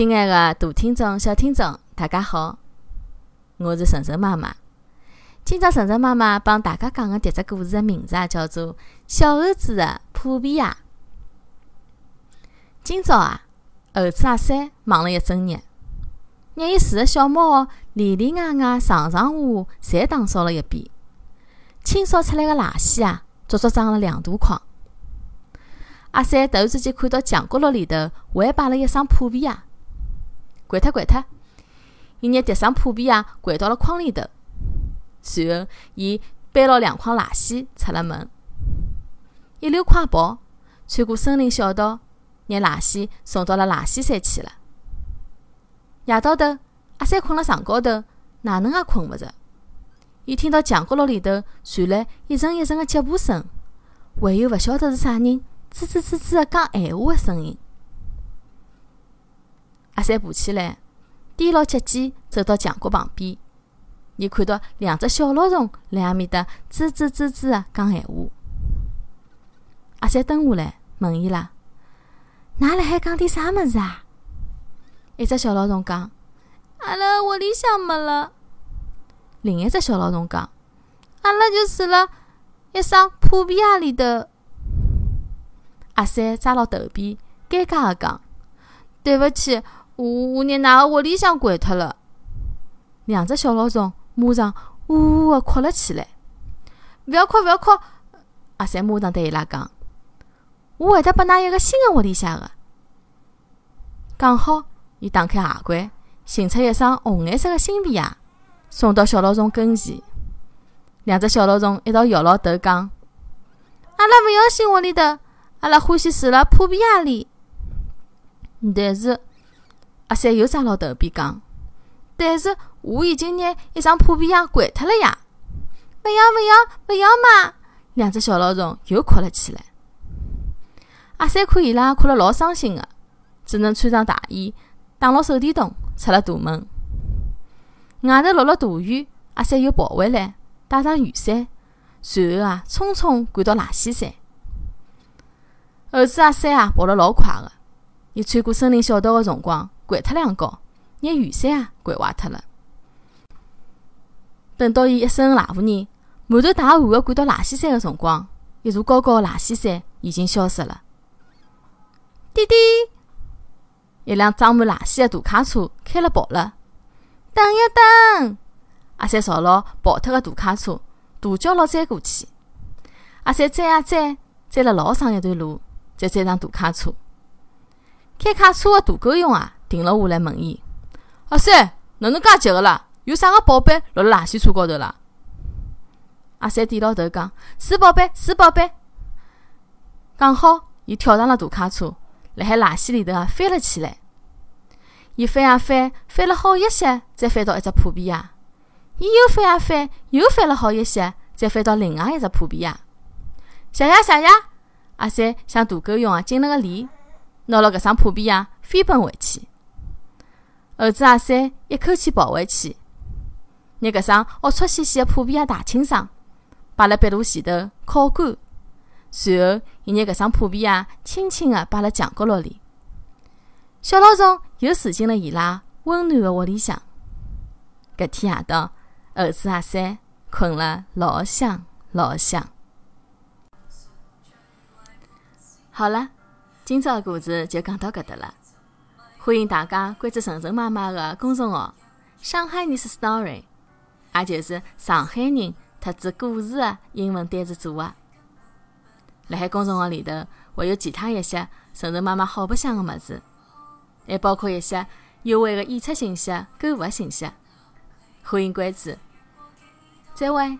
亲爱的大听众、小听众，大家好，我是晨晨妈妈。今朝晨晨妈妈帮大家讲的迭只故事的名字啊，叫做《小猴子的破皮鞋》。今朝啊，猴子阿三忙了一整日，拿伊住的小木屋里里外外、上上下下，侪打扫了一遍。清扫出来的垃圾啊，足足装了两大筐。阿三突然之间看到墙角落里头还摆了一双破皮鞋，掼脱掼脱，伊拿迭双破皮鞋掼到了筐里头，随后伊背牢两筐垃圾出了门，一溜快跑，穿过森林小道，拿垃圾送到了垃圾山去了。夜到头，阿三困辣床高头，哪能也困勿着。伊听到墙角落里头传来一阵一阵的脚步声，还有勿晓得是啥人。吱吱吱吱的讲闲话的声音，阿三爬起来，提牢脚尖走到墙角旁边，伊看到两只小老鼠辣埃面搭吱吱吱吱个讲闲话。阿三蹲下来问伊拉：“㑚辣海讲点啥物事啊？”一只小老鼠讲：“阿拉屋里向没了。”另一只小老鼠讲：“阿拉就住辣一双破皮鞋里头。”阿三抓牢头皮，尴尬个讲：“对勿起，我我拿㑚个屋里向掼脱了。”两只小老鼠马上呜呜个哭了起来。勿要哭，勿要哭！阿三马上对伊拉讲：“我会得拨㑚一个新个屋里向个。”讲好，伊打开鞋柜，寻出一双红颜色个新皮鞋，送到小老鼠跟前。两只小老鼠一道摇牢头讲：“阿拉勿要新屋里头。”阿拉欢喜住辣破皮鞋里，但是阿三又抓牢头皮讲：“但是我已经拿一双破皮鞋掼脱了呀！”勿要勿要勿要嘛！两只小老鼠又哭了起来。阿三看伊拉哭了老伤心个，只能穿上大衣，打牢手电筒出了大门。外头落了大雨，阿三又跑回来，带上雨伞，随后啊，匆匆赶到垃圾山。猴子阿三啊，跑了老快个，伊穿过森林小道个辰光，掼脱两跤，拿雨伞啊掼坏脱了。等到伊一身垃糊泥，满头大汗个赶到垃圾山个辰光，一座高高个垃圾山已经消失了。滴滴，一辆装满垃圾个大卡车开了跑了。等一等，阿三朝牢跑脱个大卡车，大叫了追过去。阿三追啊追，追了老长一段路。再追上大卡车，开卡车的大狗熊啊，停了下来问伊：“阿三，哪能介急个啦？有啥个宝贝落辣垃圾车高头啦？”阿三点牢头讲：“是宝贝，是宝贝。”讲好，伊跳上了大卡车，辣海垃圾里头啊翻了起来。伊翻啊翻，翻了好一歇，再翻到一只破皮鞋。伊又翻啊翻，又翻了好一歇，再翻到另外一只破皮鞋。谢谢谢谢。阿三向大狗熊啊敬了个礼，拿了搿双破皮鞋飞奔回去。猴子阿三一口气跑回去，拿搿双龌龊兮兮的破皮鞋汏清爽，摆辣壁炉前头烤干。随后，伊拿搿双破皮鞋轻轻地摆辣墙角落里。小老鼠又住进了伊拉温暖的窝里向。搿天夜到，猴子阿三困了老香老香。好了，今朝的故事就讲到搿搭了。欢迎大家关注晨晨妈妈的公众号“上海人 story”，也就是上海人特指故事的英文单词组合。辣海公众号里头会有其他一些晨晨妈妈好白相的么子，还包括一些优惠的演出信息、购物信息。欢迎关注，再会。